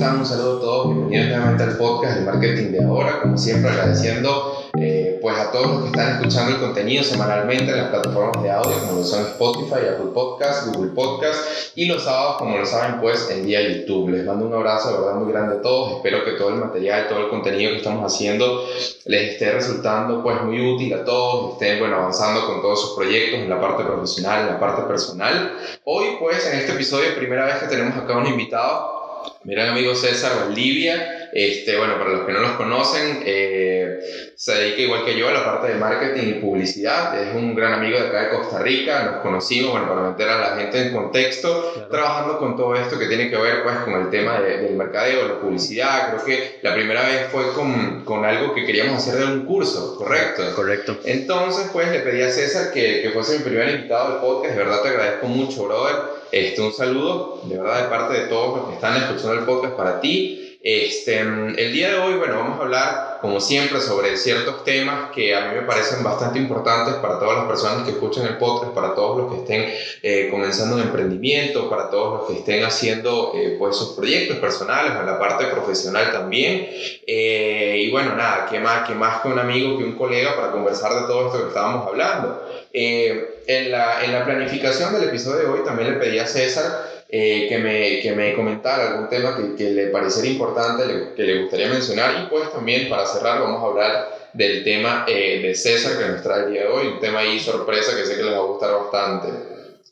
están? Un saludo a todos, bienvenidos nuevamente al podcast de Marketing de Ahora, como siempre agradeciendo eh, pues a todos los que están escuchando el contenido semanalmente en las plataformas de audio como lo son Spotify, Apple Podcast, Google Podcast y los sábados como lo saben pues en día YouTube. Les mando un abrazo de verdad muy grande a todos, espero que todo el material, todo el contenido que estamos haciendo les esté resultando pues muy útil a todos, estén bueno avanzando con todos sus proyectos en la parte profesional, en la parte personal. Hoy pues en este episodio primera vez que tenemos acá un invitado Mira, amigo César Valdivia, este, bueno, para los que no los conocen, eh, se dedica igual que yo a la parte de marketing y publicidad. Es un gran amigo de acá de Costa Rica. Nos conocimos, bueno, para meter a la gente en contexto, trabajando con todo esto que tiene que ver pues con el tema del mercadeo, la publicidad. Creo que la primera vez fue con, con, algo que queríamos hacer de un curso, ¿correcto? Correcto. Entonces, pues le pedí a César que, que fuese mi primer invitado al podcast. De verdad te agradezco mucho, brother. Este, un saludo, de verdad, de parte de todos los que están escuchando el podcast para ti. Este, el día de hoy, bueno, vamos a hablar, como siempre, sobre ciertos temas que a mí me parecen bastante importantes para todas las personas que escuchan el podcast, para todos los que estén eh, comenzando un emprendimiento, para todos los que estén haciendo eh, pues sus proyectos personales, en la parte profesional también. Eh, y bueno, nada, ¿qué más, qué más que un amigo, que un colega para conversar de todo esto que estábamos hablando? Eh, en, la, en la planificación del episodio de hoy también le pedí a César eh, que, me, que me comentara algún tema que, que le pareciera importante, que le gustaría mencionar y pues también para cerrar vamos a hablar del tema eh, de César que nos trae el día de hoy, un tema ahí sorpresa que sé que les va a gustar bastante.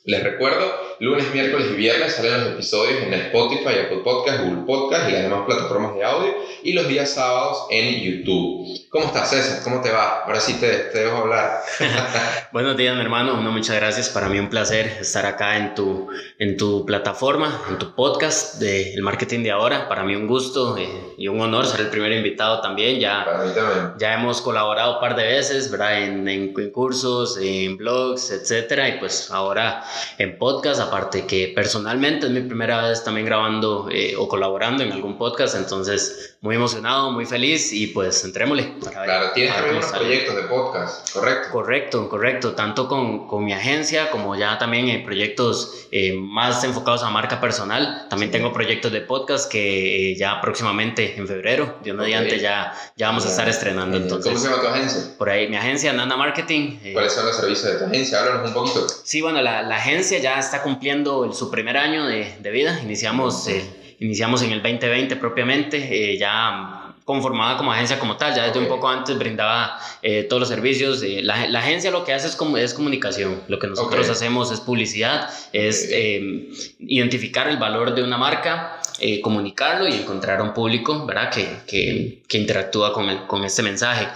Les recuerdo, lunes, miércoles y viernes salen los episodios en Spotify, Apple Podcast, Google Podcast y las demás plataformas de audio y los días sábados en YouTube. ¿Cómo estás, César? ¿Cómo te va? Ahora sí te, te dejo hablar. Buenos días, mi hermano. No, muchas gracias. Para mí un placer estar acá en tu, en tu plataforma, en tu podcast de El Marketing de Ahora. Para mí un gusto eh, y un honor ser el primer invitado también. Ya, Para mí también. Ya hemos colaborado un par de veces, ¿verdad? En, en, en cursos, en blogs, etcétera. Y pues ahora en podcast, aparte que personalmente es mi primera vez también grabando eh, o colaborando en algún podcast. Entonces, muy emocionado, muy feliz y pues entrémosle. claro, tienes también unos proyectos de podcast, ¿correcto? Correcto, correcto. Tanto con, con mi agencia como ya también en proyectos eh, más enfocados a marca personal. También tengo proyectos de podcast que eh, ya próximamente en febrero, Dios okay. mediante, ya, ya vamos a estar estrenando. Entonces, ¿Cómo se llama tu agencia? Por ahí, mi agencia, Nana Marketing. Eh, ¿Cuáles son los servicios de tu agencia? Háblanos un poquito. Sí, bueno, la, la agencia ya está cumpliendo su primer año de, de vida. Iniciamos, iniciamos en el 2020 propiamente, ya conformada como agencia como tal, ya desde okay. un poco antes brindaba eh, todos los servicios. Eh, la, la, agencia lo que hace es, como, es comunicación, lo que nosotros okay. hacemos es publicidad, es okay. eh, identificar el valor de una marca, eh, comunicarlo y encontrar a un público ¿verdad? Que, que, que interactúa con, el, con este mensaje.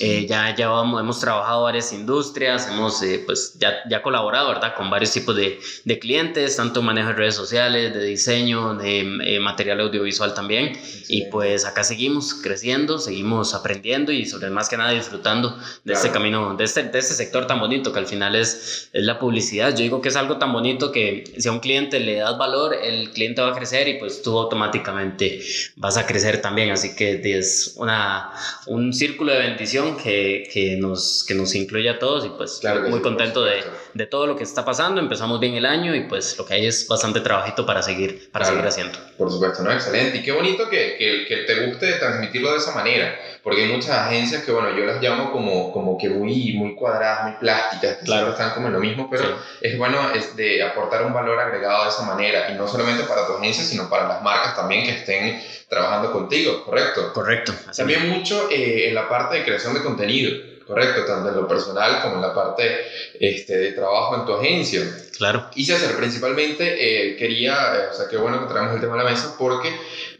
Eh, ya, ya vamos, hemos trabajado varias industrias, hemos eh, pues ya, ya colaborado ¿verdad? con varios tipos de, de clientes, tanto manejo de redes sociales, de diseño, de material audiovisual también. Sí. Y pues acá seguimos creciendo, seguimos aprendiendo y sobre más que nada disfrutando de claro. este camino, de este, de este sector tan bonito que al final es, es la publicidad. Yo digo que es algo tan bonito que si a un cliente le das valor, el cliente va a crecer y pues tú automáticamente vas a crecer también. Así que es una, un círculo de bendición que, que, nos, que nos incluye a todos y pues claro muy sí, contento de, de, todo lo que está pasando. Empezamos bien el año y pues lo que hay es bastante trabajito para seguir, para claro. seguir haciendo. Por supuesto, ¿no? Excelente. Y qué bonito que, que, que te guste transmitirlo de esa manera, porque hay muchas agencias que, bueno, yo las llamo como, como que muy, muy cuadradas, muy plásticas, que claro. están como en lo mismo, pero sí. es bueno es de aportar un valor agregado de esa manera, y no solamente para tu agencia, sino para las marcas también que estén trabajando contigo, ¿correcto? Correcto. También bien. mucho eh, en la parte de creación de contenido, correcto, tanto en lo personal como en la parte este, de trabajo en tu agencia. Claro. Y César, principalmente eh, quería, eh, o sea, qué bueno que traemos el tema a la mesa, porque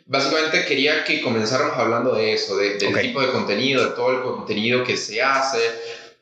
básicamente quería que comenzáramos hablando de eso, de, del okay. tipo de contenido, de todo el contenido que se hace,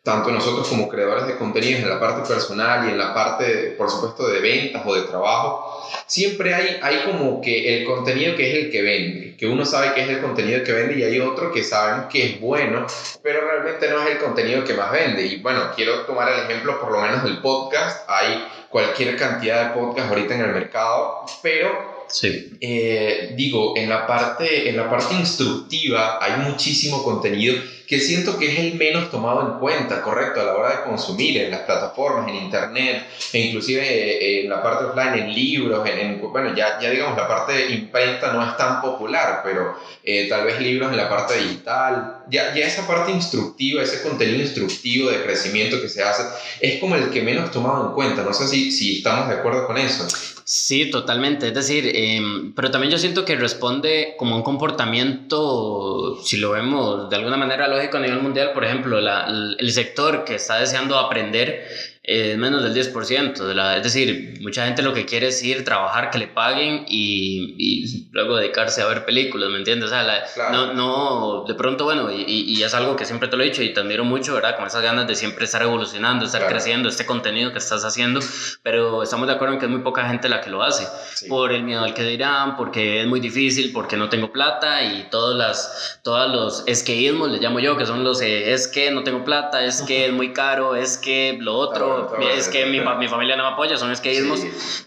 tanto nosotros como creadores de contenidos en la parte personal y en la parte, por supuesto, de ventas o de trabajo, siempre hay, hay como que el contenido que es el que vende, que uno sabe que es el contenido que vende y hay otro que sabemos que es bueno, pero realmente no es el contenido que más vende. Y bueno, quiero tomar el ejemplo por lo menos del podcast, hay cualquier cantidad de podcast ahorita en el mercado, pero Sí. Eh, digo, en la, parte, en la parte instructiva hay muchísimo contenido que siento que es el menos tomado en cuenta, correcto, a la hora de consumir en las plataformas, en internet, e inclusive eh, en la parte offline, en libros, en, bueno, ya, ya digamos, la parte imprenta no es tan popular, pero eh, tal vez libros en la parte digital, ya, ya esa parte instructiva, ese contenido instructivo de crecimiento que se hace, es como el que menos tomado en cuenta, no sé si, si estamos de acuerdo con eso. Sí, totalmente. Es decir, em, pero también yo siento que responde como un comportamiento, si lo vemos de alguna manera lógico a nivel mundial, por ejemplo, el sector que está deseando aprender es menos del 10%. De la, es decir, mucha gente lo que quiere es ir, trabajar, que le paguen y, y luego dedicarse a ver películas, ¿me entiendes? O sea, no, no, de pronto, bueno, y, y, es algo que siempre te lo he dicho y te admiro mucho, ¿verdad? Con esas ganas de siempre estar evolucionando, estar creciendo, este contenido que estás haciendo, pero estamos de acuerdo en que es muy poca gente la que lo hace, por el miedo al que dirán, porque es muy difícil, porque no tengo plata y todas las, todos los esqueísmos, les llamo yo, que son los eh, es que no tengo plata, es que es muy caro, es que lo otro es que mi, mi, familia no me apoya, son esqueísmos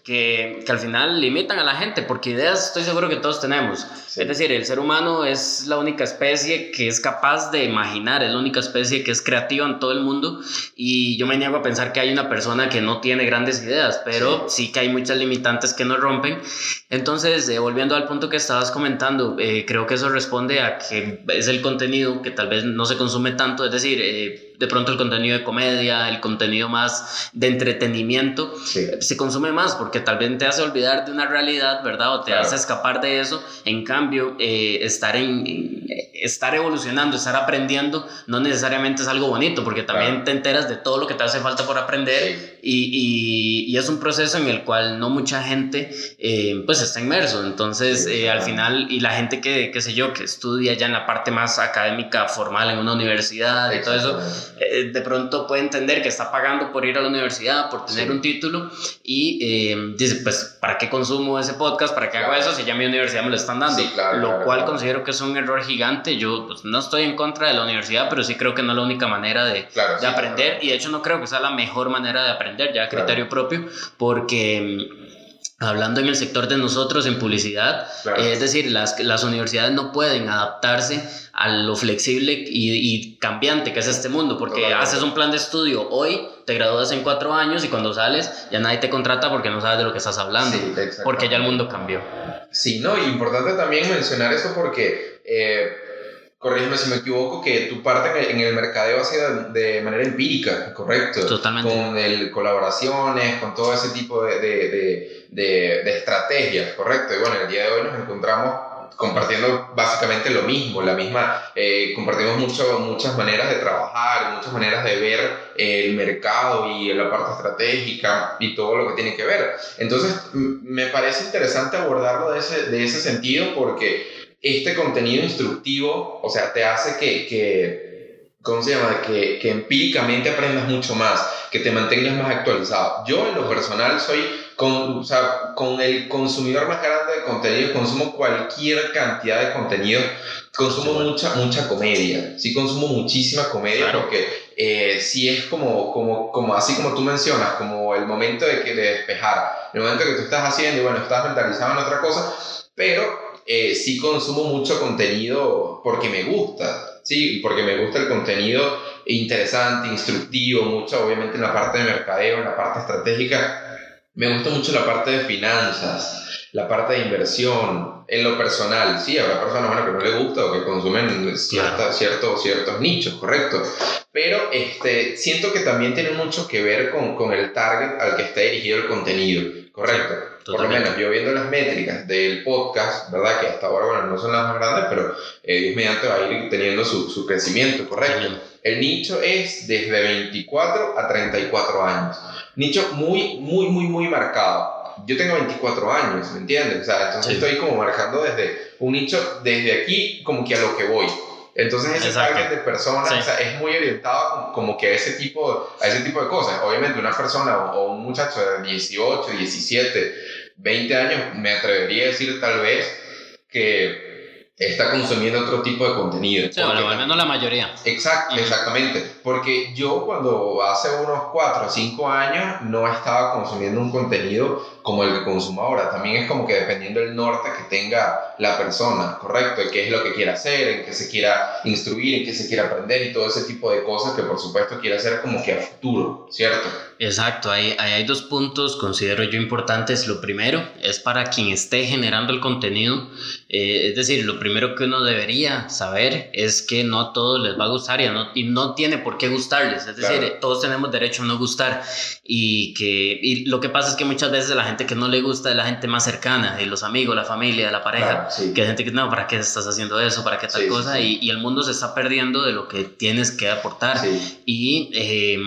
que, que, al final limitan a la gente, porque ideas estoy seguro que todos tenemos. Es decir, el ser humano es la única especie que es capaz de imaginar, es la única especie que es creativa en todo el mundo y yo me niego a pensar que hay una persona que no tiene grandes ideas, pero sí, que hay muchas limitantes que nos rompen. Entonces, eh, volviendo al punto que estabas comentando, eh, creo que eso responde a que es el contenido que tal vez no se consume tanto, es decir, eh, de pronto el contenido de comedia, el contenido más de entretenimiento, se consume más porque tal vez te hace olvidar de una realidad, ¿verdad? O te hace escapar de eso. En cambio, eh, estar, en, estar evolucionando, estar aprendiendo, no necesariamente es algo bonito porque también te enteras de todo lo que te hace falta por aprender y, y, es un proceso en el cual no mucha gente eh, pues está inmerso. Entonces, eh, al final, y la gente que, qué sé yo, que estudia ya en la parte más académica, formal, en una universidad y todo eso, eh, de pronto puede entender que está pagando por ir a la universidad, por tener un título y eh, dice, pues, ¿para qué consumo ese podcast? ¿Para qué hago eso si ya mi universidad me lo están dando? lo cual considero que es un error gigante. Yo pues, no estoy en contra de la universidad, pero sí creo que no es la única manera de, de aprender y de hecho no creo que sea la mejor manera de aprender, ya a criterio propio, porque hablando en el sector de nosotros en publicidad, es decir, las, las universidades no pueden adaptarse a lo flexible y, cambiante que es este mundo, porque haces un plan de estudio hoy, te gradúas en cuatro años y cuando sales ya nadie te contrata porque no sabes de lo que estás hablando, porque ya el mundo cambió. Sí, no, y importante también mencionar eso porque... Eh, corrígeme si me equivoco, que tu parte en el mercadeo ha sido de manera empírica, ¿correcto? Totalmente. Con el, colaboraciones, con todo ese tipo de, de, de, de, estrategias, ¿correcto? Y bueno, el día de hoy nos encontramos compartiendo básicamente lo mismo, la misma, eh, compartimos mucho, muchas maneras de trabajar, muchas maneras de ver el mercado y la parte estratégica y todo lo que tiene que ver. Entonces, me parece interesante abordarlo de ese, de ese sentido porque este contenido instructivo, o sea, te hace que, que ¿cómo se llama? Que, que, empíricamente aprendas mucho más, que te mantengas más actualizado. Yo en lo personal soy, con, o sea, con el consumidor más grande de contenido, consumo cualquier cantidad de contenido, consumo mucha, mucha comedia, sí consumo muchísima comedia porque eh, sí es como, como, como, así como tú mencionas, como el momento de, que, de despejar, el momento que tú estás haciendo y bueno, estás mentalizado en otra cosa, pero eh, sí consumo mucho contenido porque me gusta, sí, porque me gusta el contenido interesante, instructivo, mucho obviamente en la parte de mercadeo, en la parte estratégica. Me gusta mucho la parte de finanzas, la parte de inversión, en lo personal. Sí, habrá personas bueno, que no les gusta o que consumen cierta, ciertos, ciertos nichos, correcto. Pero este, siento que también tiene mucho que ver con, con el target al que está dirigido el contenido, correcto. Por lo menos yo viendo las métricas del podcast, ¿verdad? Que hasta ahora, bueno, no son las más grandes, pero eh, Dios mediante va a ir teniendo su, su crecimiento, ¿correcto? El nicho es desde 24 a 34 años. Nicho muy, muy, muy, muy marcado. Yo tengo 24 años, ¿me entiendes? O sea, entonces estoy como marcando desde un nicho, desde aquí, como que a lo que voy. Entonces ese target de personas es muy orientado como que a ese, tipo, a ese tipo de cosas. Obviamente una persona o, un muchacho de 18, 17, 20 años, me atrevería a decir tal vez que está consumiendo otro tipo de contenido. Sí, bueno, al menos la mayoría. Exacto, exactamente. Porque yo cuando hace unos 4 o 5 años no estaba consumiendo un contenido como el que consumo ahora. También es como que dependiendo del norte que tenga la persona, ¿correcto? De qué es lo que quiera hacer, en qué se quiera instruir, en qué se quiera aprender y todo ese tipo de cosas que por supuesto quiere hacer como que a futuro, ¿cierto? Exacto, hay, hay, dos puntos, considero yo importantes. Lo primero es para quien esté generando el contenido, eh, es decir, lo primero que uno debería saber es que no a todos les va a gustar y no, y no tiene por qué gustarles, es decir, todos tenemos derecho a no gustar y que y lo que pasa es que muchas veces la gente que no le gusta es la gente más cercana, los amigos, la familia, la pareja, que hay gente que no, ¿para qué estás haciendo eso? ¿Para qué tal cosa? y, y, el mundo se está perdiendo de lo que tienes que aportar. Y eh,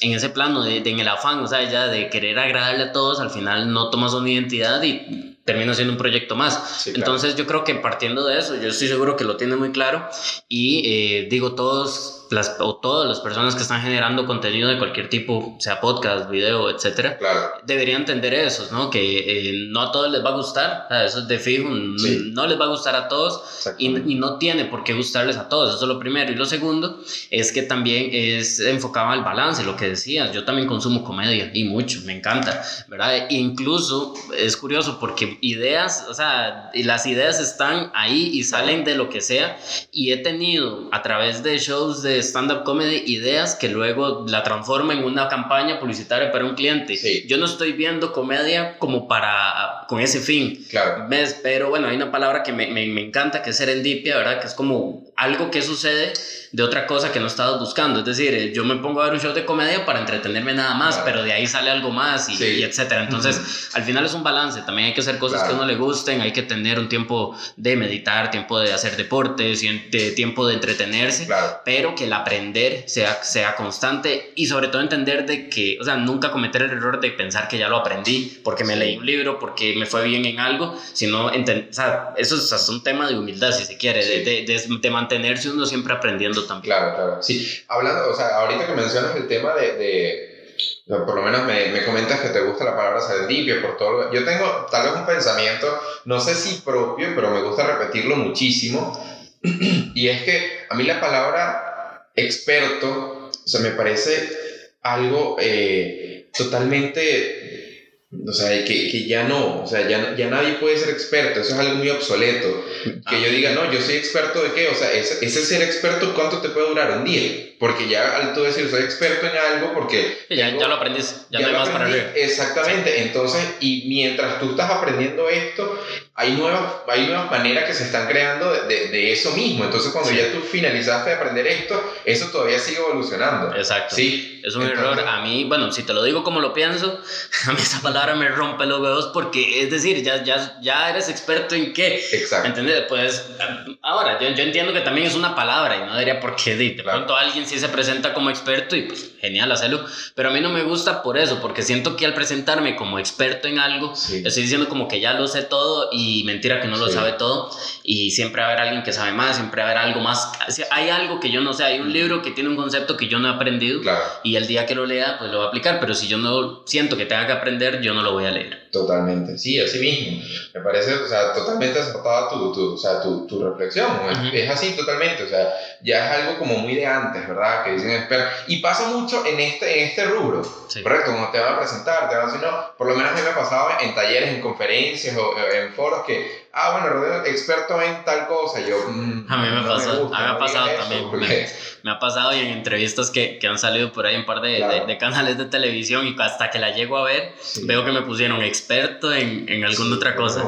en ese plano de, de en el afán, o sea, ya de querer agradarle a todos, al final no tomas una identidad y termina siendo un proyecto más. Entonces yo creo que partiendo de eso, yo estoy seguro que lo tiene muy claro y eh, digo, todos las, o todas las personas que están generando contenido de cualquier tipo, sea podcast, video, etcétera, deberían entender eso, ¿no? Que eh, no a todos les va a gustar, eso es de fijo, no les va a gustar a todos y, y, no tiene por qué gustarles a todos, eso es lo primero. Y lo segundo es que también es enfocado al balance, lo que decías, yo también consumo comedia y mucho, me encanta, ¿verdad? E incluso es curioso porque ideas, o sea, las ideas están ahí y salen de lo que sea y he tenido a través de shows de stand-up comedy ideas que luego la transforma en una campaña publicitaria para un cliente. Yo no estoy viendo comedia como para, con ese fin. Claro. ¿Ves? Pero bueno, hay una palabra que me, me, me encanta, que es serendipia, ¿verdad? Que es como algo que sucede de otra cosa que no estabas buscando. Es decir, eh, yo me pongo a ver un show de comedia para entretenerme nada más, pero de ahí sale algo más y, etcétera. Entonces, al final es un balance. También hay que hacer cosas que a uno le gusten, hay que tener un tiempo de meditar, tiempo de hacer deportes, tiempo de entretenerse, pero que el aprender sea, sea constante y sobre todo entender de que, o sea, nunca cometer el error de pensar que ya lo aprendí porque me leí un libro, porque me fue bien en algo, sino, o sea, eso es, un tema de humildad, si se quiere, de, de, de mantenerse uno siempre aprendiendo también. Claro, claro. Sí, hablando, o sea, ahorita que mencionas el tema de, por lo menos me, me, comentas que te gusta la palabra serendipia por todo. Yo tengo tal vez un pensamiento, no sé si propio, pero me gusta repetirlo muchísimo. y es que a mí la palabra experto, o sea, me parece algo eh, totalmente o sea, que, que, ya no, o sea, ya, ya nadie puede ser experto, eso es algo muy obsoleto. Que yo diga, no, yo soy experto de qué, o sea, ese, ese ser experto, ¿cuánto te puede durar? Un día. Porque ya al tú decir, soy experto en algo, porque... ya, ya, lo aprendiste, ya, no hay más para ver. Exactamente, entonces, y mientras tú estás aprendiendo esto, hay nuevas, hay nuevas maneras que se están creando de, de, eso mismo. Entonces, cuando ya tú finalizaste de aprender esto, eso todavía sigue evolucionando. Exacto. Sí. Es un error. A mí, bueno, si te lo digo como lo pienso, a mí esa palabra me rompe los huevos porque, es decir, ya, ya, ya eres experto en qué. Exacto. ¿Entiendes? Pues, ahora, yo, yo entiendo que también es una palabra y no debería por qué. De pronto alguien sí se presenta como experto y pues genial hacerlo. Pero a mí no me gusta por eso, porque siento que al presentarme como experto en algo, estoy diciendo como que ya lo sé todo y y mentira que no lo sabe todo y siempre va a haber alguien que sabe más, siempre va a haber algo más. Hay algo que yo no sé, hay un libro que tiene un concepto que yo no he aprendido y el día que lo lea pues lo voy a aplicar, pero si yo no siento que tenga que aprender, yo no lo voy a leer. Totalmente, sí, así mismo. Me parece, o sea, totalmente acertada tu, tu, o sea, tu, tu reflexión. Es así totalmente, o sea, ya es algo como muy de antes, ¿verdad? Que dicen, espera. Y pasa mucho en este, en este rubro, ¿correcto? Como te van a presentar, te van a decir, no, por lo menos a mí me ha pasado en talleres, en conferencias o en foros que ah, bueno, Rodrigo, experto en tal cosa. Yo, mm, a mí me, pasó, me ha pasado también. Me, ha pasado y en entrevistas que, que, han salido por ahí un par de, de, canales de televisión y hasta que la llego a ver, veo que me pusieron experto en, en alguna otra cosa,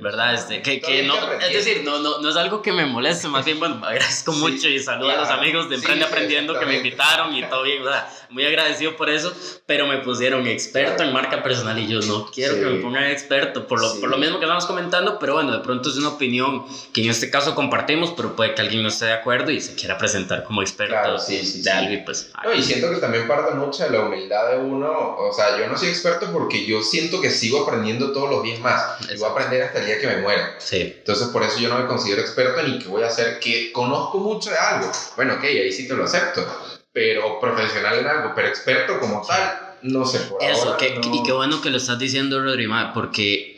¿verdad? Este, que, que no, es decir, no, no, no es algo que me moleste, más bien, bueno, agradezco mucho y saludo a los amigos de Emprende Aprendiendo que me invitaron y todo bien, ¿verdad? muy agradecido por eso, pero me pusieron experto en marca personal y yo no quiero que me pongan experto, por lo, por lo mismo que estamos comentando, pero bueno, de pronto es una opinión que en este caso compartimos, pero puede que alguien no esté de acuerdo y se quiera presentar como experto de algo y pues... No, y siento que también parte mucho de la humildad de uno, o sea, yo no soy experto porque yo siento que sigo aprendiendo todos los días más, y voy a aprender hasta el día que me muera. Sí. Entonces por eso yo no me considero experto ni que voy a hacer que conozco mucho de algo. Bueno, ok, ahí sí te lo acepto pero profesional en algo, pero experto como tal, no sé por Eso, que, y qué bueno que lo estás diciendo, Rodrigo, porque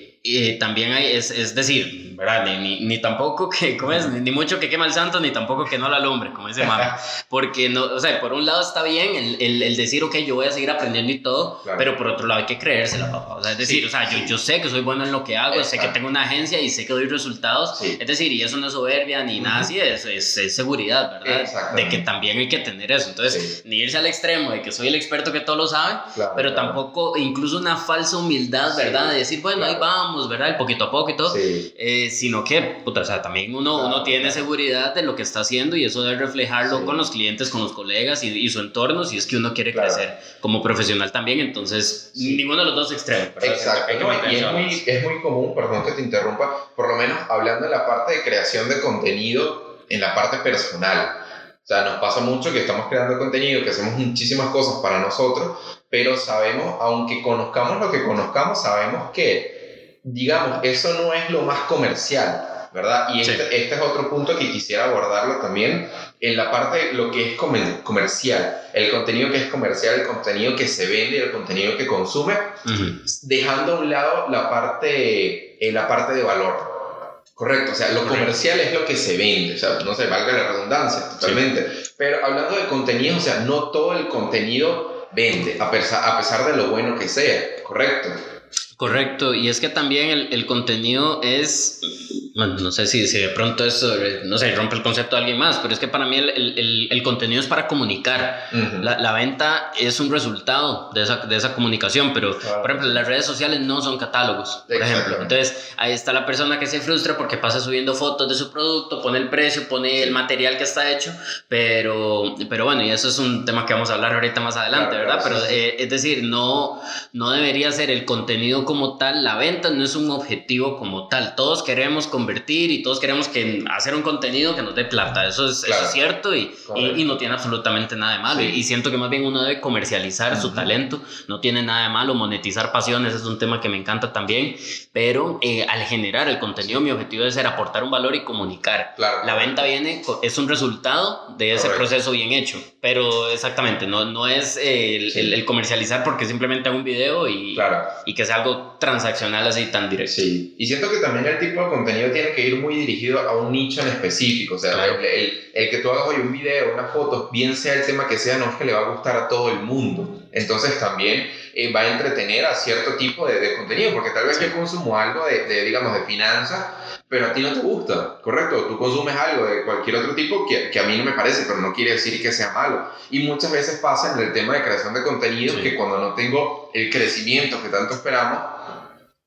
también hay, es, es decir, ¿verdad? Ni, ni, ni tampoco que, ¿cómo es? Ni, mucho que quema el santo, ni tampoco que no la alumbre, como dice mami. Porque, no, o sea, por un lado está bien el, el, el decir, ok, yo voy a seguir aprendiendo y todo, pero por otro lado hay que creérsela, papá. O sea, es decir, o sea, yo, yo sé que soy bueno en lo que hago, sé que tengo una agencia y sé que doy resultados. Es decir, y eso no es soberbia ni nada así, es, es, seguridad, ¿verdad? De que también hay que tener eso. Entonces, ni irse al extremo de que soy el experto que todo lo sabe, pero tampoco, incluso una falsa humildad, ¿verdad? De decir, bueno, ahí vamos, ¿verdad? El poquito a poquito. Eh, sino que, puta, o sea, también uno, uno tiene seguridad de lo que está haciendo y eso debe reflejarlo con los clientes, con los colegas y, y, su entorno, si es que uno quiere crecer como profesional también. Entonces, ninguno de los dos extremos. Exacto. y es muy, es muy común, perdón que te interrumpa, por lo menos hablando de la parte de creación de contenido en la parte personal. O sea, nos pasa mucho que estamos creando contenido, que hacemos muchísimas cosas para nosotros, pero sabemos, aunque conozcamos lo que conozcamos, sabemos que, digamos, eso no es lo más comercial. ¿verdad? Y este, este, es otro punto que quisiera abordarlo también en la parte de lo que es comercial, el contenido que es comercial, el contenido que se vende, el contenido que consume, dejando a un lado la parte, eh, la parte de valor. Correcto, o sea, lo comercial es lo que se vende, o sea, no se valga la redundancia totalmente. Pero hablando de contenido, o sea, no todo el contenido vende, a pesar, a pesar de lo bueno que sea, correcto. Correcto, y es que también el, el contenido es, bueno, no sé si, si, de pronto eso, no sé, rompe el concepto de alguien más, pero es que para mí el, el, el contenido es para comunicar. la, la, venta es un resultado de esa, de esa comunicación, pero por ejemplo, las redes sociales no son catálogos, por ejemplo. Entonces, ahí está la persona que se frustra porque pasa subiendo fotos de su producto, pone el precio, pone el material que está hecho, pero, pero bueno, y eso es un tema que vamos a hablar ahorita más adelante, ¿verdad? pero eh, es decir, no, no debería ser el contenido como tal, la venta no es un objetivo como tal. Todos queremos convertir y todos queremos que hacer un contenido que nos dé plata. Eso es, cierto y, y, no tiene absolutamente nada de malo. Y, siento que más bien uno debe comercializar su talento. No tiene nada de malo. Monetizar pasiones es un tema que me encanta también. Pero eh, al generar el contenido, mi objetivo debe ser aportar un valor y comunicar. La venta viene, es un resultado de ese proceso bien hecho. Pero exactamente, no, no es el, el, comercializar porque simplemente hago un video y, y que sea algo transaccional así tan directo. Sí, y siento que también el tipo de contenido tiene que ir muy dirigido a un nicho en específico. O sea, el, el, que tú hagas hoy un video, una foto, bien sea el tema que sea, no es que le va a gustar a todo el mundo. Entonces también eh, va a entretener a cierto tipo de, de contenido, porque tal vez yo consumo algo de, de, digamos, de finanzas pero a ti no te gusta, ¿correcto? Tú consumes algo de cualquier otro tipo que, que, a mí no me parece, pero no quiere decir que sea malo. Y muchas veces pasa en el tema de creación de contenido que cuando no tengo el crecimiento que tanto esperamos,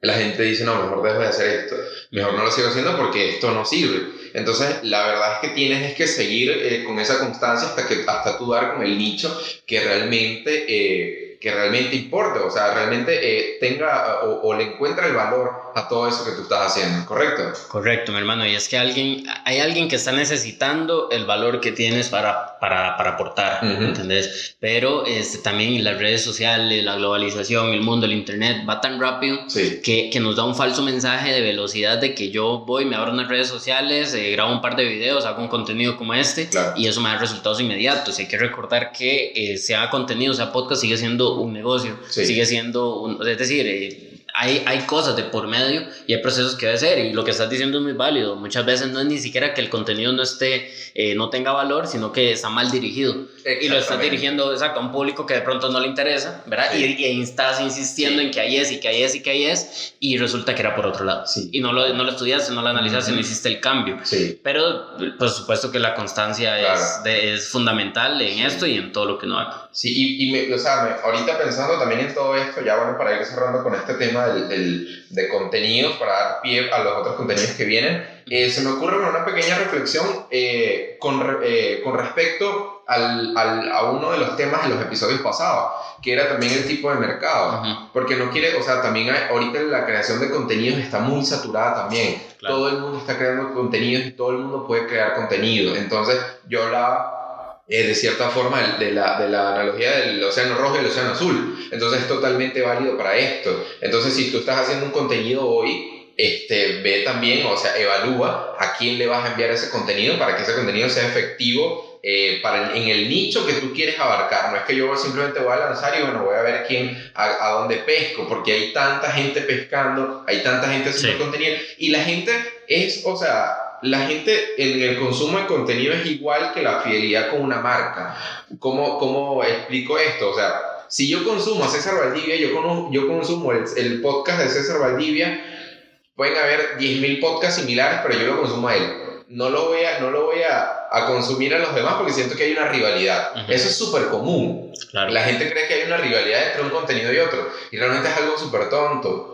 la gente dice, no, mejor dejo de hacer esto, mejor no lo sigo haciendo porque esto no sirve. Entonces, la verdad es que tienes es que seguir eh, con esa constancia hasta, que, hasta tú dar con el nicho que realmente... Eh, que realmente importe, o sea, realmente eh, tenga o, le encuentre el valor a todo eso que tú estás haciendo, ¿correcto? Correcto, mi hermano, y es que alguien, hay alguien que está necesitando el valor que tienes para, para, para aportar, ¿entendés? Pero este, también las redes sociales, la globalización, el mundo, el internet va tan rápido que, que, nos da un falso mensaje de velocidad de que yo voy, me abro unas redes sociales, eh, grabo un par de videos, hago un contenido como este y eso me da resultados inmediatos. Hay que recordar que eh, sea contenido, sea podcast, sigue siendo un negocio, sigue siendo, un, es decir, eh, hay, hay cosas de por medio y hay procesos que debe ser y lo que estás diciendo es muy válido. Muchas veces no es ni siquiera que el contenido no esté, eh, no tenga valor, sino que está mal dirigido y lo estás dirigiendo exacto, a un público que de pronto no le interesa, ¿verdad? Y, y, estás insistiendo en que ahí es y que ahí es y que ahí es y resulta que era por otro lado. Y no lo, no lo estudiaste, no lo analizaste, no hiciste el cambio. Pero por supuesto que la constancia es, es fundamental en esto y en todo lo que no haga. Sí, y, y me, o sea, ahorita pensando también en todo esto, ya bueno, para ir cerrando con este tema del, del, de contenidos, para dar pie a los otros contenidos que vienen, eh, se me ocurre una pequeña reflexión eh, con, eh, con respecto al, al, a uno de los temas de los episodios pasados, que era también el tipo de mercado. Porque no quiere, o sea, también hay, ahorita la creación de contenidos está muy saturada también. Todo el mundo está creando contenidos y todo el mundo puede crear contenido. Entonces, yo la eh, de cierta forma de la, de la analogía del océano rojo y el océano azul. Entonces es totalmente válido para esto. Entonces si tú estás haciendo un contenido hoy, este, ve también, o sea, evalúa a quién le vas a enviar ese contenido para que ese contenido sea efectivo eh, para en el nicho que tú quieres abarcar. No es que yo simplemente voy a lanzar y bueno, voy a ver quién, a, a dónde pesco, porque hay tanta gente pescando, hay tanta gente haciendo contenido y la gente es, o sea, la gente en el consumo de contenido es igual que la fidelidad con una marca. ¿Cómo, cómo explico esto? O sea, si yo consumo a César Valdivia, yo, yo consumo el, el, podcast de César Valdivia, pueden haber 10.000 podcasts similares, pero yo lo consumo a él. No lo voy a, no lo voy a, a consumir a los demás porque siento que hay una rivalidad. Eso es súper común. La gente cree que hay una rivalidad entre un contenido y otro, y realmente es algo súper tonto.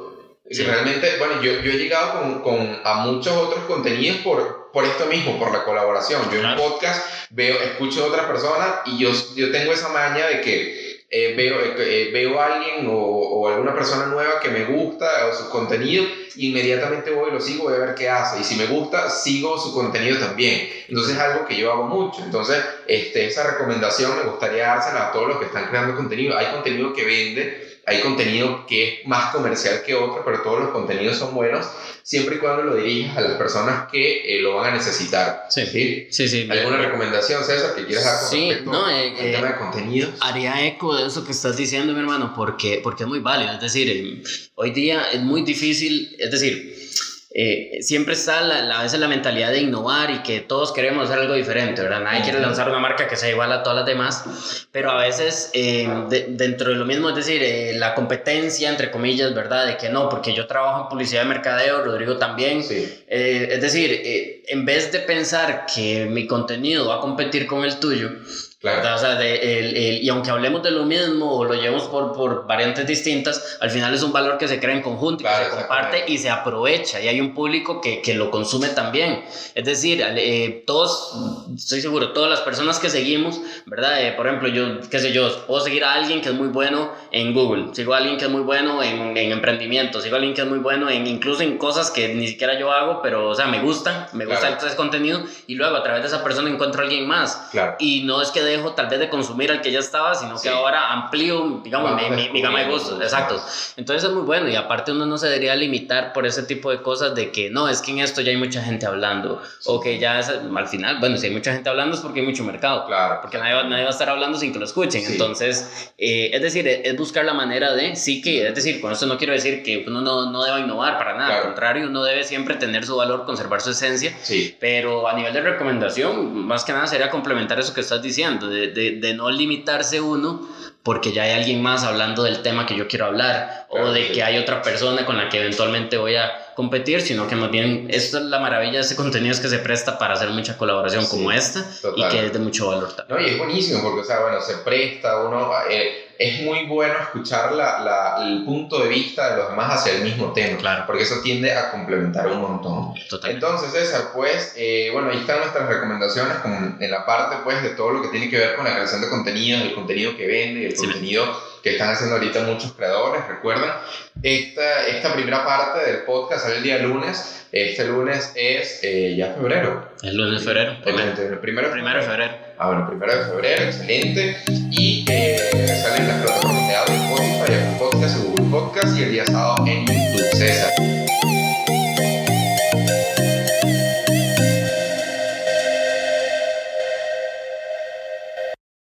Sí. Realmente, bueno, yo, yo he llegado con, con, a muchos otros contenidos por, por esto mismo, por la colaboración. Yo en un podcast veo, escucho a otras personas y yo, yo tengo esa maña de que eh, veo, eh, eh, veo a alguien o, o, alguna persona nueva que me gusta o su contenido, inmediatamente voy y lo sigo, voy a ver qué hace. Y si me gusta, sigo su contenido también. Entonces es algo que yo hago mucho. Entonces, este, esa recomendación me gustaría dársela a todos los que están creando contenido. Hay contenido que vende hay contenido que es más comercial que otro, pero todos los contenidos son buenos, siempre y cuando lo dirijas a las personas que eh, lo van a necesitar. Sí, sí, sí. sí ¿Alguna recomendación, César, que quieras dar con sí, no, eh, al tema de contenido? Haría eco de eso que estás diciendo, mi hermano, porque, porque es muy válido. Es decir, eh, hoy día es muy difícil, es decir, eh, siempre está la, a veces la mentalidad de innovar y que todos queremos hacer algo diferente, ¿verdad? Nadie quiere lanzar una marca que sea igual a todas las demás, pero a veces eh, dentro de lo mismo, es decir, eh, la competencia, entre comillas, ¿verdad? De que no, porque yo trabajo en publicidad de mercadeo, Rodrigo también. es decir, en vez de pensar que mi contenido va a competir con el tuyo, Claro. O sea, de, el, el, y aunque hablemos de lo mismo o lo llevemos por, por variantes distintas, al final es un valor que se crea en conjunto y que se comparte y se aprovecha y hay un público que, que lo consume también. Es decir, eh, todos, estoy seguro, todas las personas que seguimos, ¿verdad? Eh, por ejemplo, yo, qué sé yo, puedo seguir a alguien que es muy bueno en Google, sigo a alguien que es muy bueno en, en emprendimiento, sigo a alguien que es muy bueno en incluso en cosas que ni siquiera yo hago, pero, o sea, me gustan, me gusta ese contenido y luego a través de esa persona encuentro a alguien más. Claro. Y no es que dejo tal vez de consumir al que ya estaba, sino que ahora amplío, digamos, mi, mi, gama de gustos. Exacto. Entonces es muy bueno y aparte uno no se debería limitar por ese tipo de cosas de que no, es que en esto ya hay mucha gente hablando o que ya es, al final, bueno, si hay mucha gente hablando es porque hay mucho mercado. Claro. Porque nadie va, nadie va a estar hablando sin que lo escuchen. Entonces, eh, es decir, es buscar la manera de, sí que, es decir, con esto no quiero decir que uno no, no deba innovar para nada, al contrario, uno debe siempre tener su valor, conservar su esencia, sí. pero a nivel de recomendación, más que nada sería complementar eso que estás diciendo, de, de, no limitarse uno porque ya hay alguien más hablando del tema que yo quiero hablar o de que hay otra persona con la que eventualmente voy a competir, sino que más bien esto es la maravilla de ese contenido es que se presta para hacer mucha colaboración como esta y que es de mucho valor también. No, y es buenísimo porque, o sea, bueno, se presta, uno... Eh, es muy bueno escuchar la, la, el punto de vista de los demás hacia el mismo tema, claro. porque eso tiende a complementar un montón. Totalmente. Entonces, César, pues, eh, bueno, ahí están nuestras recomendaciones con, en la parte, pues, de todo lo que tiene que ver con la creación de contenido, el contenido que vende, el sí, contenido que están haciendo ahorita muchos creadores, recuerden. Esta, esta primera parte del podcast sale el día lunes. Este lunes es eh, ya febrero. El lunes de febrero. Excelente. El primero, primero de febrero. Ah, bueno, primero de febrero, excelente. Y eh, salen las plataformas de audio, Spotify, Apple Podcast, Google Podcast y el día sábado en YouTube.